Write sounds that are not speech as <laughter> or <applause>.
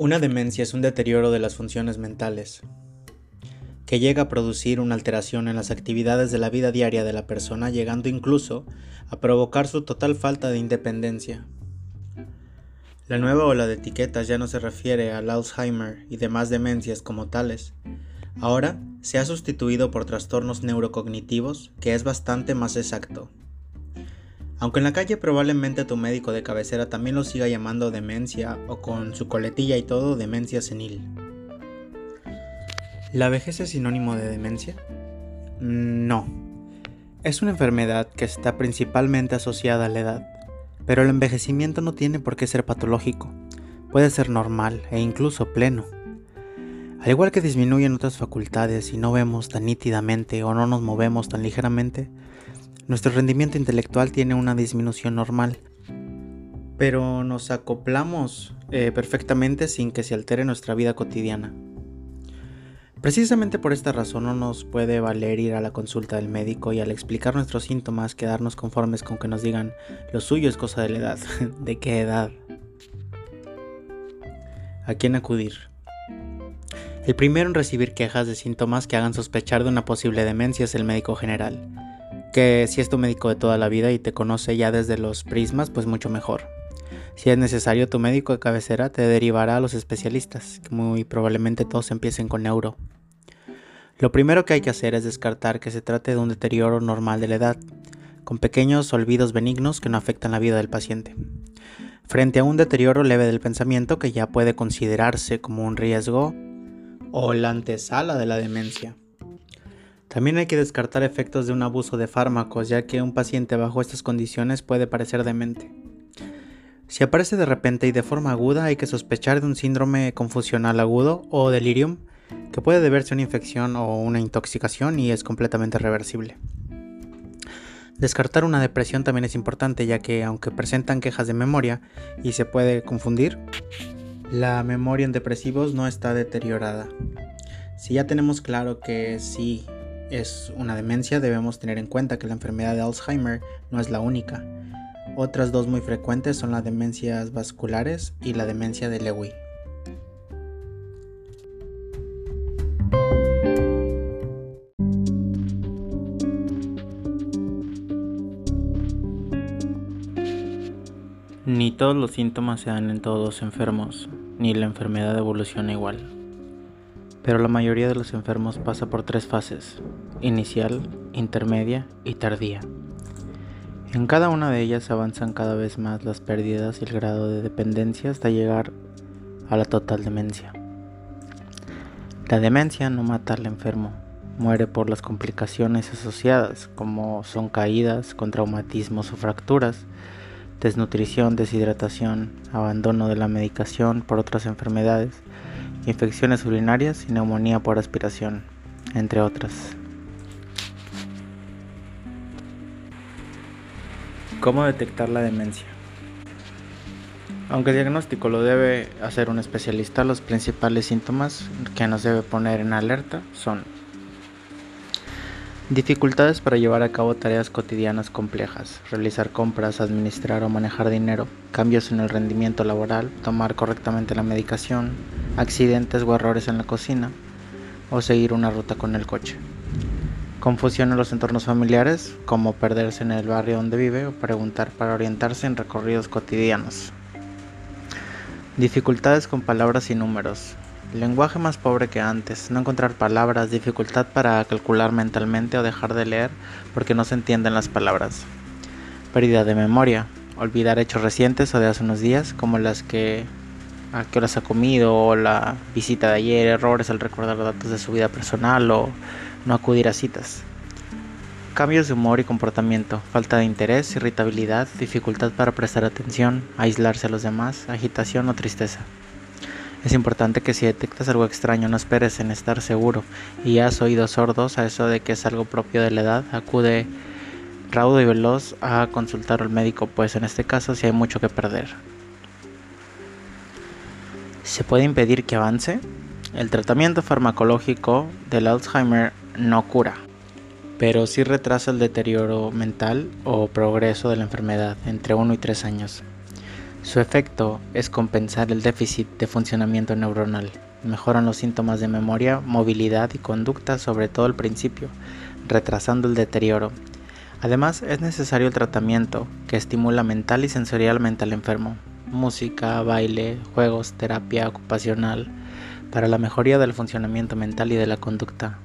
Una demencia es un deterioro de las funciones mentales, que llega a producir una alteración en las actividades de la vida diaria de la persona, llegando incluso a provocar su total falta de independencia. La nueva ola de etiquetas ya no se refiere al Alzheimer y demás demencias como tales. Ahora se ha sustituido por trastornos neurocognitivos, que es bastante más exacto. Aunque en la calle probablemente tu médico de cabecera también lo siga llamando demencia o con su coletilla y todo demencia senil. ¿La vejez es sinónimo de demencia? No. Es una enfermedad que está principalmente asociada a la edad, pero el envejecimiento no tiene por qué ser patológico. Puede ser normal e incluso pleno. Al igual que disminuyen otras facultades y no vemos tan nítidamente o no nos movemos tan ligeramente, nuestro rendimiento intelectual tiene una disminución normal, pero nos acoplamos eh, perfectamente sin que se altere nuestra vida cotidiana. Precisamente por esta razón no nos puede valer ir a la consulta del médico y al explicar nuestros síntomas quedarnos conformes con que nos digan lo suyo es cosa de la edad. <laughs> ¿De qué edad? ¿A quién acudir? El primero en recibir quejas de síntomas que hagan sospechar de una posible demencia es el médico general que si es tu médico de toda la vida y te conoce ya desde los prismas, pues mucho mejor. Si es necesario, tu médico de cabecera te derivará a los especialistas, que muy probablemente todos empiecen con neuro. Lo primero que hay que hacer es descartar que se trate de un deterioro normal de la edad, con pequeños olvidos benignos que no afectan la vida del paciente. Frente a un deterioro leve del pensamiento que ya puede considerarse como un riesgo o la antesala de la demencia. También hay que descartar efectos de un abuso de fármacos, ya que un paciente bajo estas condiciones puede parecer demente. Si aparece de repente y de forma aguda, hay que sospechar de un síndrome confusional agudo o delirium, que puede deberse a una infección o una intoxicación y es completamente reversible. Descartar una depresión también es importante, ya que aunque presentan quejas de memoria y se puede confundir, la memoria en depresivos no está deteriorada. Si ya tenemos claro que sí es una demencia, debemos tener en cuenta que la enfermedad de Alzheimer no es la única. Otras dos muy frecuentes son las demencias vasculares y la demencia de Lewy. Ni todos los síntomas se dan en todos los enfermos, ni la enfermedad evoluciona igual pero la mayoría de los enfermos pasa por tres fases, inicial, intermedia y tardía. En cada una de ellas avanzan cada vez más las pérdidas y el grado de dependencia hasta llegar a la total demencia. La demencia no mata al enfermo, muere por las complicaciones asociadas, como son caídas con traumatismos o fracturas, desnutrición, deshidratación, abandono de la medicación por otras enfermedades, infecciones urinarias y neumonía por aspiración, entre otras. ¿Cómo detectar la demencia? Aunque el diagnóstico lo debe hacer un especialista, los principales síntomas que nos debe poner en alerta son dificultades para llevar a cabo tareas cotidianas complejas, realizar compras, administrar o manejar dinero, cambios en el rendimiento laboral, tomar correctamente la medicación, accidentes o errores en la cocina o seguir una ruta con el coche. Confusión en los entornos familiares, como perderse en el barrio donde vive o preguntar para orientarse en recorridos cotidianos. Dificultades con palabras y números. Lenguaje más pobre que antes, no encontrar palabras, dificultad para calcular mentalmente o dejar de leer porque no se entienden las palabras. Pérdida de memoria, olvidar hechos recientes o de hace unos días, como las que a qué horas ha comido o la visita de ayer, errores al recordar datos de su vida personal o no acudir a citas. Cambios de humor y comportamiento, falta de interés, irritabilidad, dificultad para prestar atención, aislarse a los demás, agitación o tristeza. Es importante que si detectas algo extraño no esperes en estar seguro y has oídos sordos a eso de que es algo propio de la edad, acude raudo y veloz a consultar al médico, pues en este caso si hay mucho que perder. ¿Se puede impedir que avance? El tratamiento farmacológico del Alzheimer no cura, pero sí retrasa el deterioro mental o progreso de la enfermedad entre 1 y 3 años. Su efecto es compensar el déficit de funcionamiento neuronal. Mejoran los síntomas de memoria, movilidad y conducta, sobre todo al principio, retrasando el deterioro. Además, es necesario el tratamiento que estimula mental y sensorialmente al enfermo. Música, baile, juegos, terapia ocupacional, para la mejoría del funcionamiento mental y de la conducta.